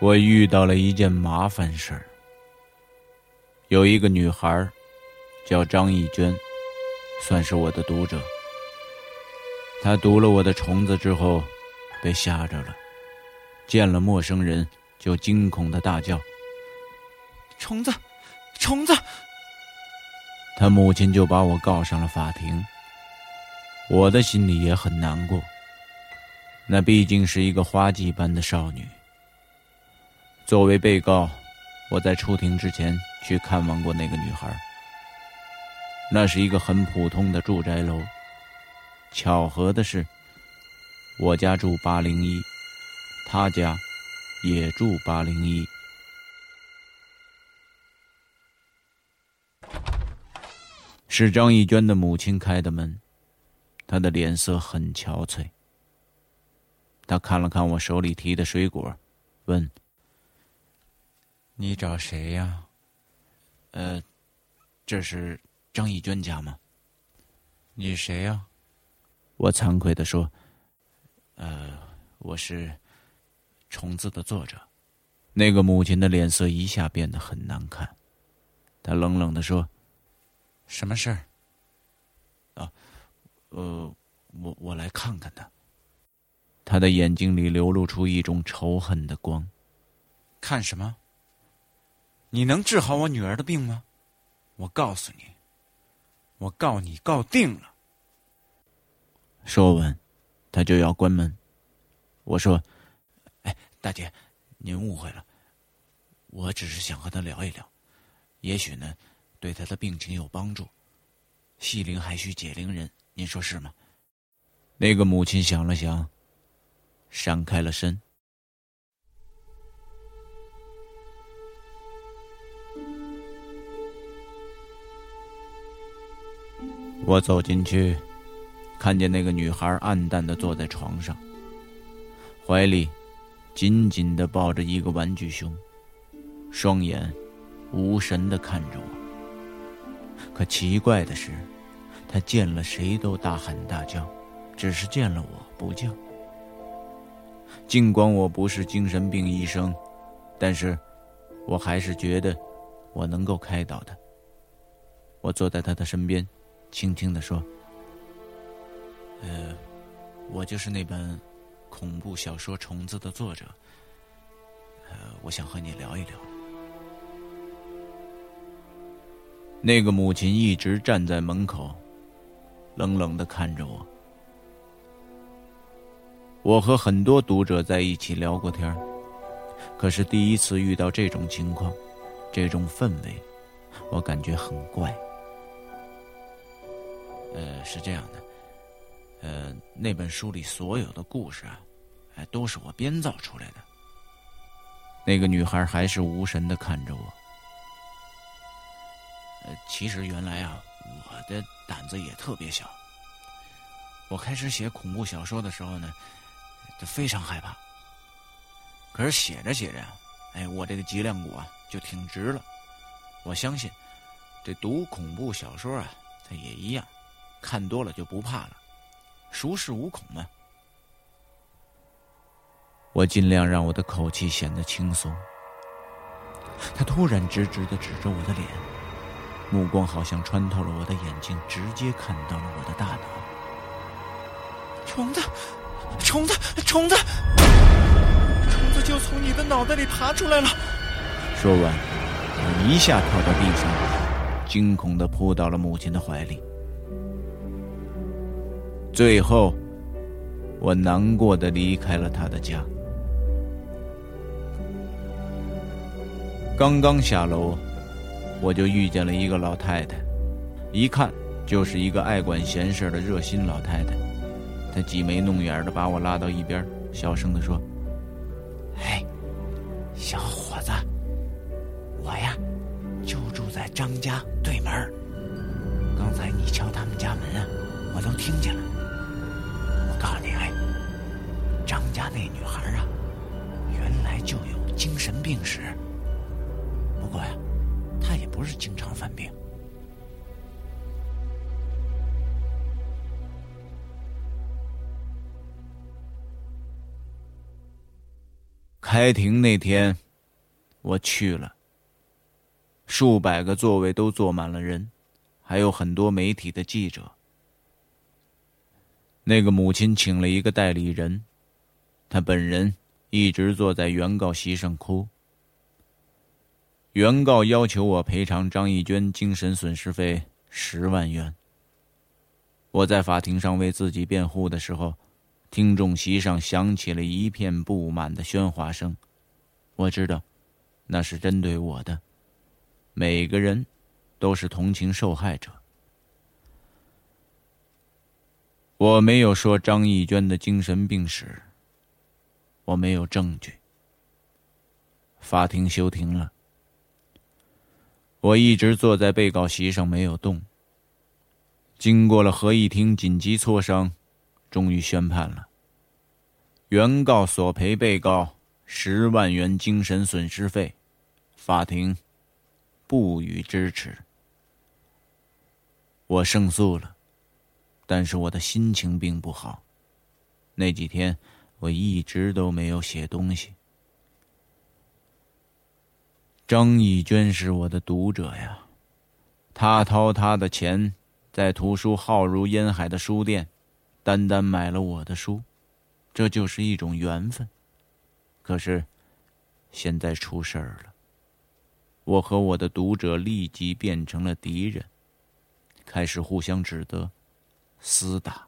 我遇到了一件麻烦事儿，有一个女孩叫张艺娟。算是我的读者。她读了我的虫子之后，被吓着了，见了陌生人就惊恐的大叫：“虫子，虫子！”她母亲就把我告上了法庭。我的心里也很难过。那毕竟是一个花季般的少女。作为被告，我在出庭之前去看望过那个女孩。那是一个很普通的住宅楼。巧合的是，我家住八零一，他家也住八零一。是张艺娟的母亲开的门，她的脸色很憔悴。她看了看我手里提的水果，问：“你找谁呀？”“呃，这是。”张艺娟家吗？你谁呀？我惭愧的说：“呃，我是《虫子》的作者。”那个母亲的脸色一下变得很难看，她冷冷的说：“什么事儿？”啊，呃，我我来看看他。他的眼睛里流露出一种仇恨的光。看什么？你能治好我女儿的病吗？我告诉你。我告你告定了。说完，他就要关门。我说：“哎，大姐，您误会了，我只是想和他聊一聊，也许呢，对他的病情有帮助。系灵还需解铃人，您说是吗？”那个母亲想了想，闪开了身。我走进去，看见那个女孩暗淡的坐在床上，怀里紧紧的抱着一个玩具熊，双眼无神的看着我。可奇怪的是，她见了谁都大喊大叫，只是见了我不叫。尽管我不是精神病医生，但是我还是觉得我能够开导她。我坐在她的身边。轻轻的说：“呃，我就是那本恐怖小说《虫子》的作者。我想和你聊一聊。”那个母亲一直站在门口，冷冷的看着我。我和很多读者在一起聊过天可是第一次遇到这种情况，这种氛围，我感觉很怪。呃，是这样的，呃，那本书里所有的故事啊，哎，都是我编造出来的。那个女孩还是无神的看着我。呃，其实原来啊，我的胆子也特别小。我开始写恐怖小说的时候呢，就非常害怕。可是写着写着，哎，我这个脊梁骨啊就挺直了。我相信，这读恐怖小说啊，它也一样，看多了就不怕了，熟视无恐嘛。我尽量让我的口气显得轻松。他突然直直的指着我的脸，目光好像穿透了我的眼睛，直接看到了我的大脑。虫子，虫子，虫子，虫子就从你的脑袋里爬出来了。说完，我一下跳到地上，惊恐的扑到了母亲的怀里。最后，我难过的离开了他的家。刚刚下楼，我就遇见了一个老太太，一看就是一个爱管闲事的热心老太太。她挤眉弄眼的把我拉到一边，小声的说：“开庭那天，我去了。数百个座位都坐满了人，还有很多媒体的记者。那个母亲请了一个代理人，她本人一直坐在原告席上哭。原告要求我赔偿张艺娟精神损失费十万元。我在法庭上为自己辩护的时候，听众席上响起了一片不满的喧哗声。我知道，那是针对我的。每个人都是同情受害者。我没有说张艺娟的精神病史。我没有证据。法庭休庭了。我一直坐在被告席上没有动。经过了合议庭紧急磋商，终于宣判了。原告索赔被告十万元精神损失费，法庭不予支持。我胜诉了，但是我的心情并不好。那几天我一直都没有写东西。张艺娟是我的读者呀，她掏她的钱，在图书浩如烟海的书店，单单买了我的书，这就是一种缘分。可是，现在出事儿了，我和我的读者立即变成了敌人，开始互相指责、厮打。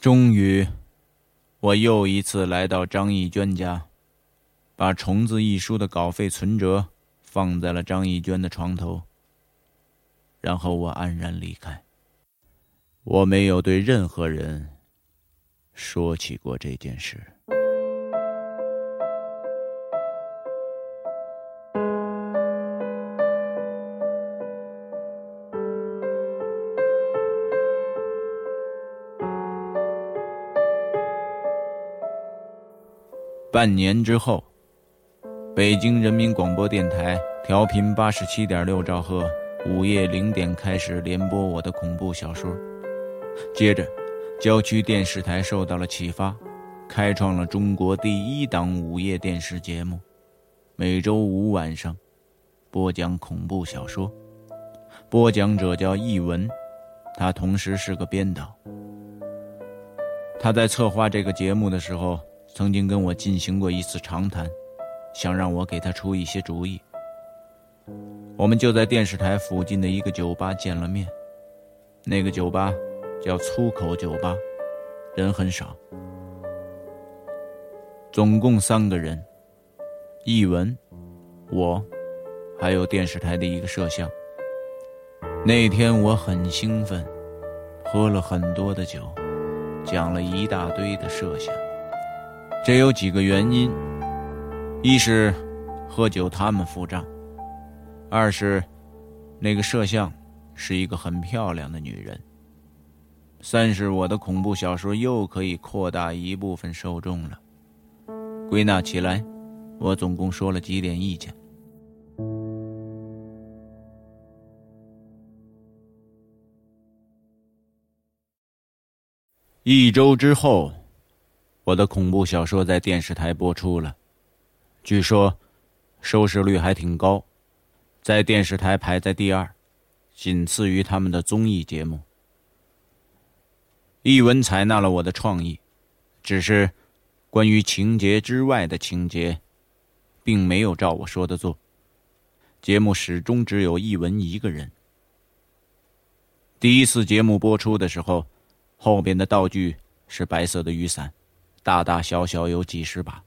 终于，我又一次来到张艺娟家。把《虫子》一书的稿费存折放在了张艺娟的床头，然后我安然离开。我没有对任何人说起过这件事。半年之后。北京人民广播电台调频八十七点六兆赫，午夜零点开始连播我的恐怖小说。接着，郊区电视台受到了启发，开创了中国第一档午夜电视节目，每周五晚上播讲恐怖小说。播讲者叫易文，他同时是个编导。他在策划这个节目的时候，曾经跟我进行过一次长谈。想让我给他出一些主意，我们就在电视台附近的一个酒吧见了面。那个酒吧叫粗口酒吧，人很少，总共三个人：易文、我，还有电视台的一个摄像。那天我很兴奋，喝了很多的酒，讲了一大堆的设想。这有几个原因：一是喝酒他们付账；二是那个摄像是一个很漂亮的女人；三是我的恐怖小说又可以扩大一部分受众了。归纳起来，我总共说了几点意见。一周之后，我的恐怖小说在电视台播出了，据说收视率还挺高，在电视台排在第二，仅次于他们的综艺节目。译文采纳了我的创意，只是关于情节之外的情节，并没有照我说的做。节目始终只有译文一个人。第一次节目播出的时候。后边的道具是白色的雨伞，大大小小有几十把。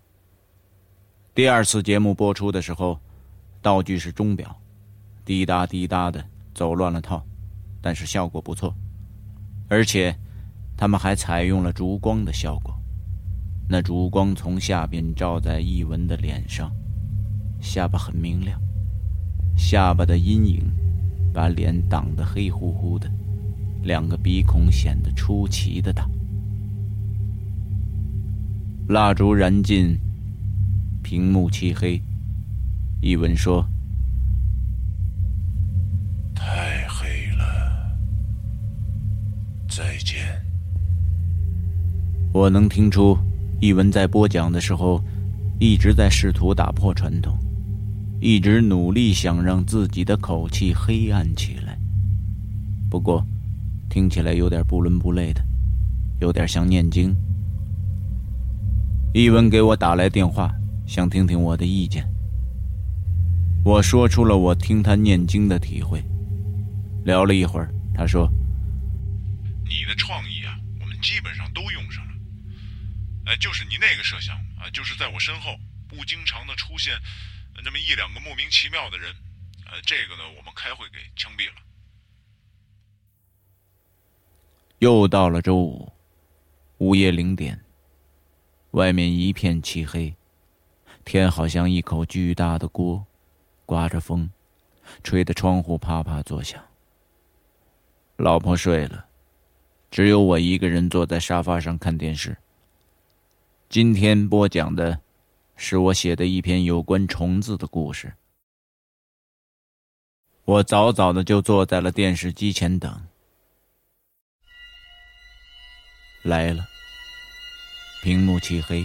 第二次节目播出的时候，道具是钟表，滴答滴答的走乱了套，但是效果不错，而且他们还采用了烛光的效果，那烛光从下边照在易文的脸上，下巴很明亮，下巴的阴影把脸挡得黑乎乎的。两个鼻孔显得出奇的大。蜡烛燃尽，屏幕漆黑。一文说：“太黑了，再见。”我能听出，一文在播讲的时候，一直在试图打破传统，一直努力想让自己的口气黑暗起来。不过。听起来有点不伦不类的，有点像念经。一文给我打来电话，想听听我的意见。我说出了我听他念经的体会。聊了一会儿，他说：“你的创意啊，我们基本上。哎，就是你那个摄像啊，就是在我身后不经常的出现那么一两个莫名其妙的人。呃，这个呢，我们开会给枪毙了。”又到了周五，午夜零点，外面一片漆黑，天好像一口巨大的锅，刮着风，吹得窗户啪啪作响。老婆睡了，只有我一个人坐在沙发上看电视。今天播讲的，是我写的一篇有关虫子的故事。我早早的就坐在了电视机前等。来了。屏幕漆黑，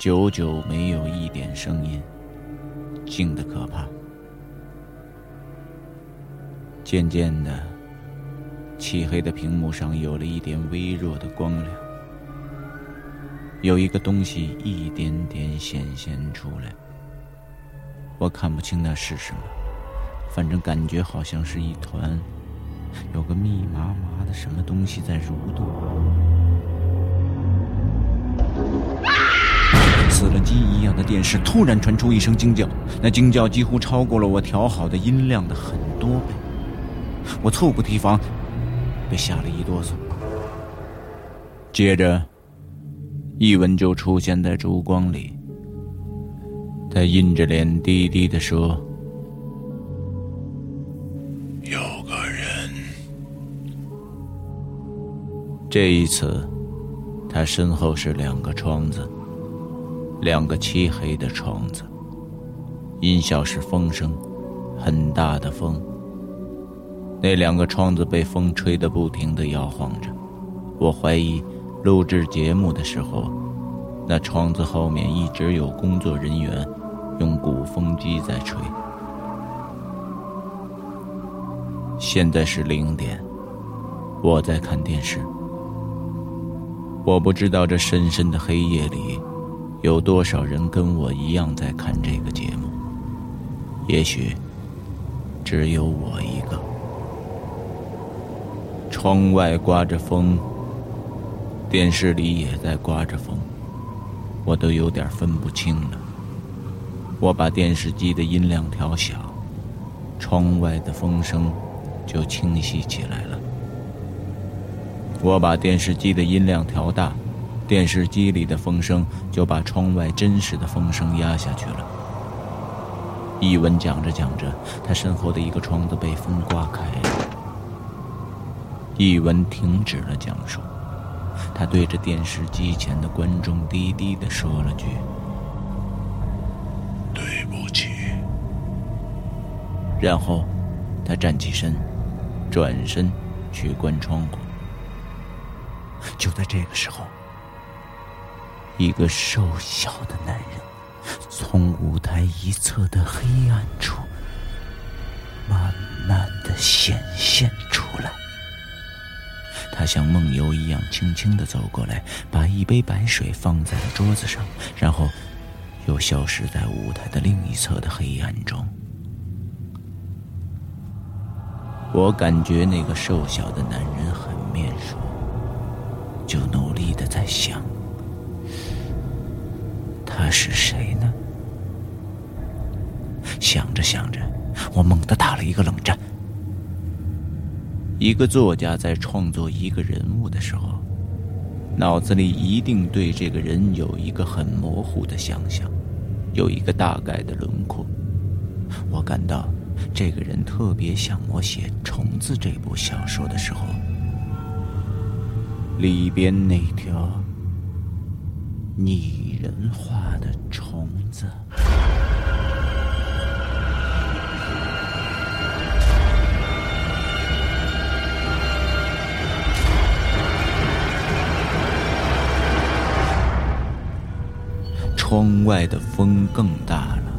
久久没有一点声音，静的可怕。渐渐的，漆黑的屏幕上有了一点微弱的光亮，有一个东西一点点显现出来。我看不清那是什么，反正感觉好像是一团。有个密麻麻的什么东西在蠕动，死了鸡一样的电视突然传出一声惊叫，那惊叫几乎超过了我调好的音量的很多倍。我猝不及防，被吓了一哆嗦。接着，一文就出现在烛光里，他阴着脸低低的说。有个人这一次，他身后是两个窗子，两个漆黑的窗子。音效是风声，很大的风。那两个窗子被风吹得不停的摇晃着，我怀疑录制节目的时候，那窗子后面一直有工作人员用鼓风机在吹。现在是零点，我在看电视。我不知道这深深的黑夜里，有多少人跟我一样在看这个节目。也许，只有我一个。窗外刮着风，电视里也在刮着风，我都有点分不清了。我把电视机的音量调小，窗外的风声就清晰起来了。我把电视机的音量调大，电视机里的风声就把窗外真实的风声压下去了。一文讲着讲着，他身后的一个窗子被风刮开了。一文停止了讲述，他对着电视机前的观众低低的说了句：“对不起。”然后，他站起身，转身去关窗户。就在这个时候，一个瘦小的男人。从舞台一侧的黑暗处，慢慢的显现出来。他像梦游一样，轻轻的走过来，把一杯白水放在了桌子上，然后又消失在舞台的另一侧的黑暗中。我感觉那个瘦小的男人很面熟，就努力的在想。他是谁呢？想着想着，我猛地打了一个冷战。一个作家在创作一个人物的时候，脑子里一定对这个人有一个很模糊的想象，有一个大概的轮廓。我感到这个人特别像我写《虫子》这部小说的时候里边那条。拟人化的虫子。窗外的风更大了。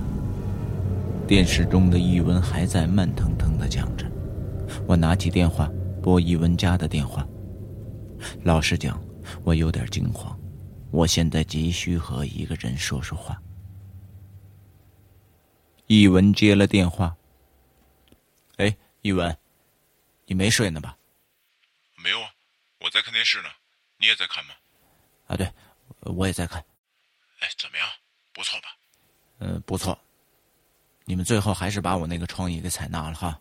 电视中的易文还在慢腾腾的讲着。我拿起电话拨易文家的电话。老实讲，我有点惊慌。我现在急需和一个人说说话。易文接了电话。哎，易文，你没睡呢吧？没有啊，我在看电视呢。你也在看吗？啊，对，我也在看。哎，怎么样？不错吧？嗯，不错。你们最后还是把我那个创意给采纳了哈。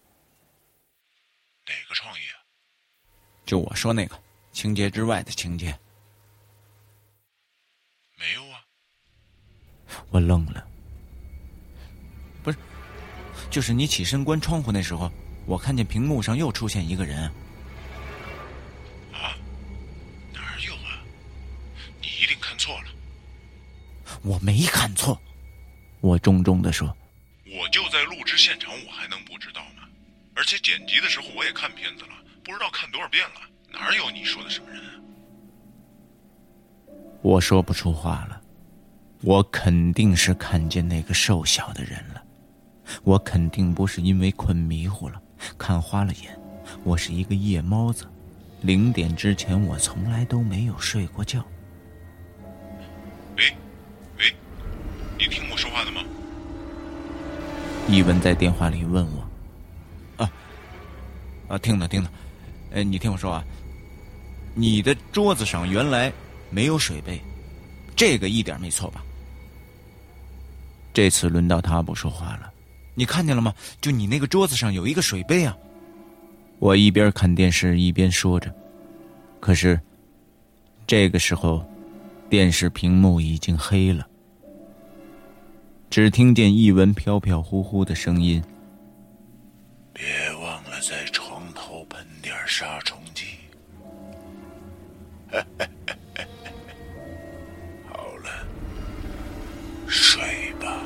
哪个创意啊？就我说那个情节之外的情节。没有啊！我愣了。不是，就是你起身关窗户那时候，我看见屏幕上又出现一个人。啊？我没看错，我重重的说。我就在录制现场，我还能不知道吗？而且剪辑的时候我也看片子了，不知道看多少遍了。哪有你说的什么人？我说不出话了，我肯定是看见那个瘦小的人了，我肯定不是因为困迷糊了，看花了眼，我是一个夜猫子，零点之前我从来都没有睡过觉。喂，喂，你听我说话的吗？一文在电话里问我。啊，啊，听的听的，哎，你听我说啊，你的桌子上原来。没有水杯，这个一点没错吧？这次轮到他不说话了，你看见了吗？就你那个桌子上有一个水杯啊！我一边看电视一边说着，可是这个时候，电视屏幕已经黑了，只听见一文飘飘忽忽的声音：“别忘了在床头喷点杀虫剂。”好了睡吧。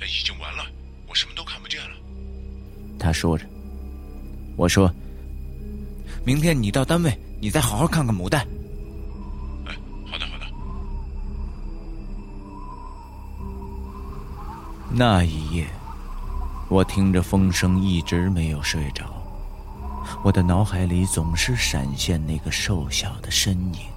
已经完了，我什么都看不见了。他说着，我说：“明天你到单位，你再好好看看牡丹。”那一夜，我听着风声一直没有睡着，我的脑海里总是闪现那个瘦小的身影。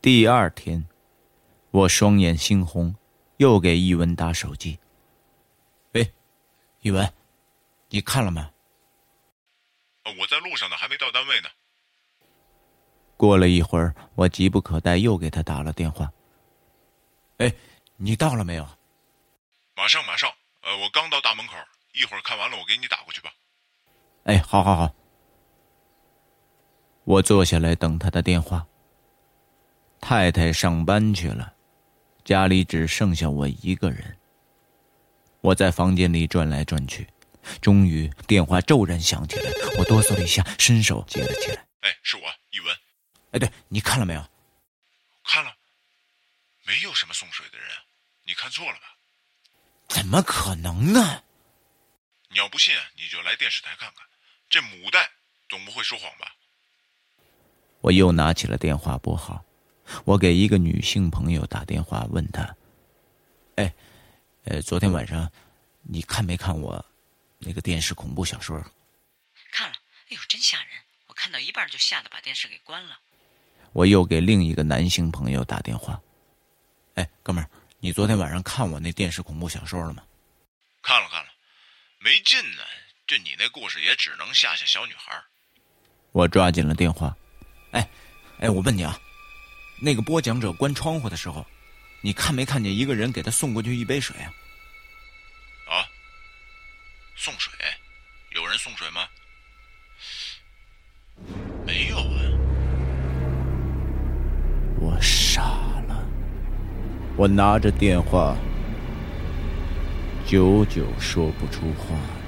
第二天，我双眼猩红，又给一文打手机。喂，一文，你看了吗？我在路上呢，还没到单位呢。过了一会儿，我急不可待又给他打了电话。哎，你到了没有？马上马上，呃，我刚到大门口，一会儿看完了我给你打过去吧。哎，好好好。我坐下来等他的电话。太太上班去了，家里只剩下我一个人。我在房间里转来转去，终于电话骤然响起来，我哆嗦了一下，伸手接了起来。哎，是我，一文。哎，对你看了没有？看了，没有什么送水的人，你看错了吧？怎么可能呢？你要不信，你就来电视台看看，这母带总不会说谎吧？我又拿起了电话拨号，我给一个女性朋友打电话，问她：“哎，呃，昨天晚上你看没看我那个电视恐怖小说？”看了，哎呦，真吓人！我看到一半就吓得把电视给关了。我又给另一个男性朋友打电话：“哎，哥们儿，你昨天晚上看我那电视恐怖小说了吗？”看了看了，没劲呢。就你那故事也只能吓吓小女孩。我抓紧了电话：“哎，哎，我问你啊，那个播讲者关窗户的时候，你看没看见一个人给他送过去一杯水啊？”啊？送水？有人送水吗？没有啊。我傻了，我拿着电话，久久说不出话来。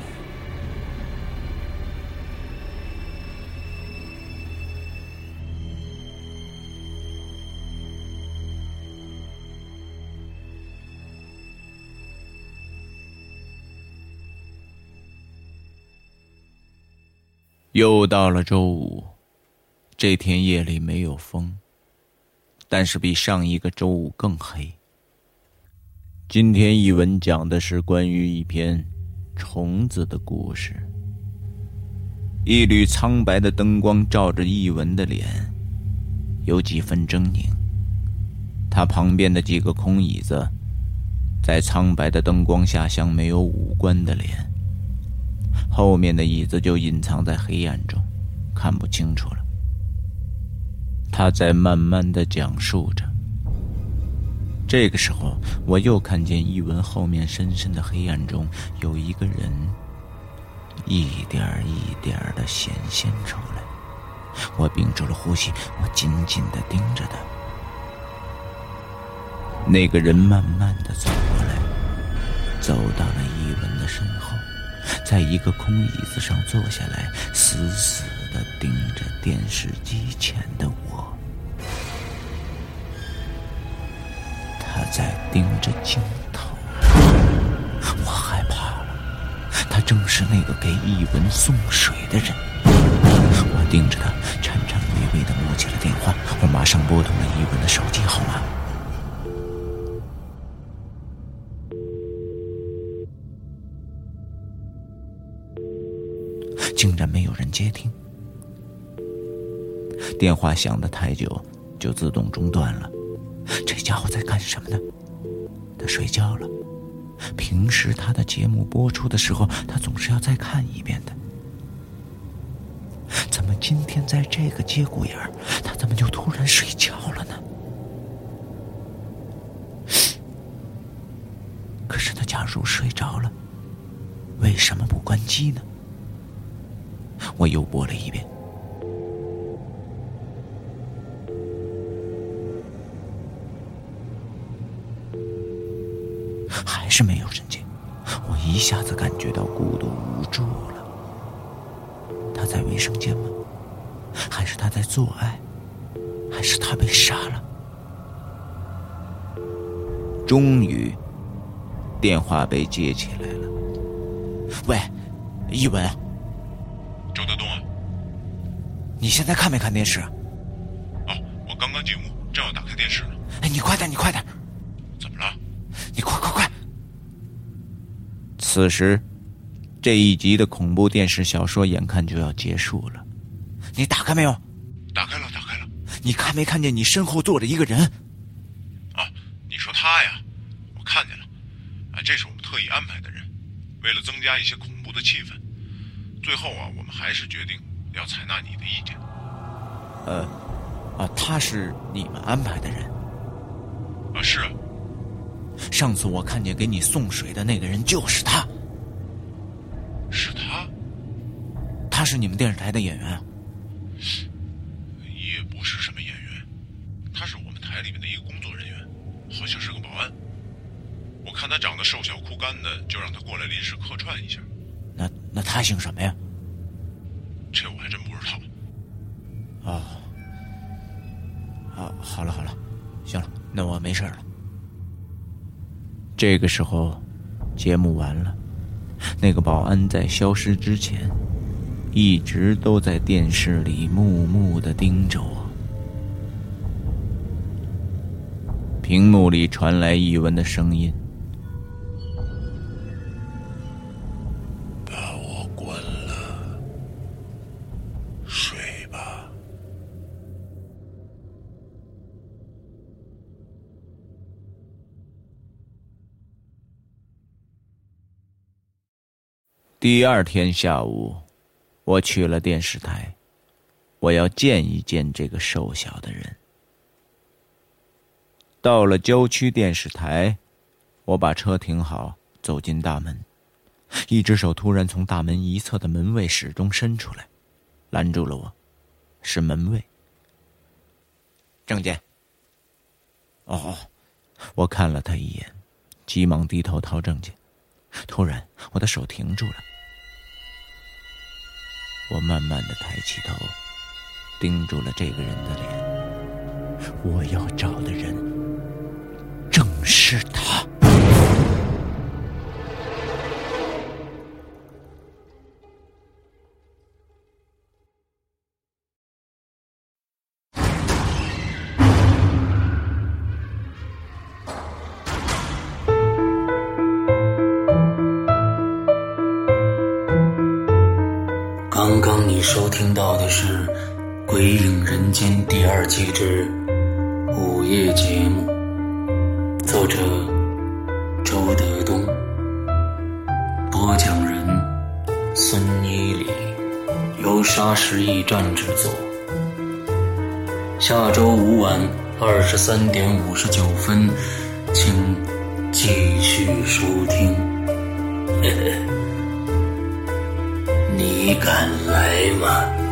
又到了周五，这天夜里没有风，但是比上一个周五更黑。今天译文讲的是关于一篇虫子的故事。一缕苍白的灯光照着译文的脸，有几分狰狞。他旁边的几个空椅子，在苍白的灯光下像没有五官的脸。后面的椅子就隐藏在黑暗中，看不清楚了。他在慢慢的讲述着。这个时候，我又看见一文后面深深的黑暗中有一个人，一点一点的显现出来。我屏住了呼吸，我紧紧的盯着他。那个人慢慢的走过来，走到了一文的身后。在一个空椅子上坐下来，死死的盯着电视机前的我。在盯着镜头，我害怕了。他正是那个给一文送水的人。我盯着他，颤颤巍巍的摸起了电话。我马上拨通了一文的手机号码。竟然没有人接听，电话响的太久，就自动中断了。这家伙在干什么呢？他睡觉了。平时他的节目播出的时候，他总是要再看一遍的。怎么今天在这个节骨眼儿，他怎么就突然睡觉了呢？可是他假如睡着了，为什么不关机呢？我又播了一遍，还是没有神经。我一下子感觉到孤独无助了。他在卫生间吗？还是他在做爱？还是他被杀了？终于，电话被接起来了。喂，一文。周德东啊，你现在看没看电视？哦，我刚刚进屋，正要打开电视呢。哎，你快点，你快点！怎么了？你快快快！此时，这一集的恐怖电视小说眼看就要结束了。你打开没有？打开了，打开了。你看没看见你身后坐着一个人？啊，你说他呀？我看见了。啊，这是我们特意安排的人，为了增加一些恐怖的气氛。最后啊，我们还是决定要采纳你的意见。呃，啊，他是你们安排的人？啊，是。上次我看见给你送水的那个人就是他。是他？他是你们电视台的演员啊？也不是什么演员，他是我们台里面的一个工作人员，好像是个保安。我看他长得瘦小枯干的，就让他过来临时客串一下。那那他姓什么呀？这我还真不知道。哦，啊，好了好了，行了，那我没事了。这个时候，节目完了，那个保安在消失之前，一直都在电视里默默的盯着我。屏幕里传来一文的声音。第二天下午，我去了电视台，我要见一见这个瘦小的人。到了郊区电视台，我把车停好，走进大门，一只手突然从大门一侧的门卫室中伸出来，拦住了我，是门卫。证件。哦，我看了他一眼，急忙低头掏证件，突然我的手停住了。我慢慢的抬起头，盯住了这个人的脸。我要找的人，正是他。收听到的是《鬼影人间》第二季之午夜节目，作者周德东，播讲人孙一礼，由沙石驿站制作。下周五晚二十三点五十九分，请继续收听。你敢来吗？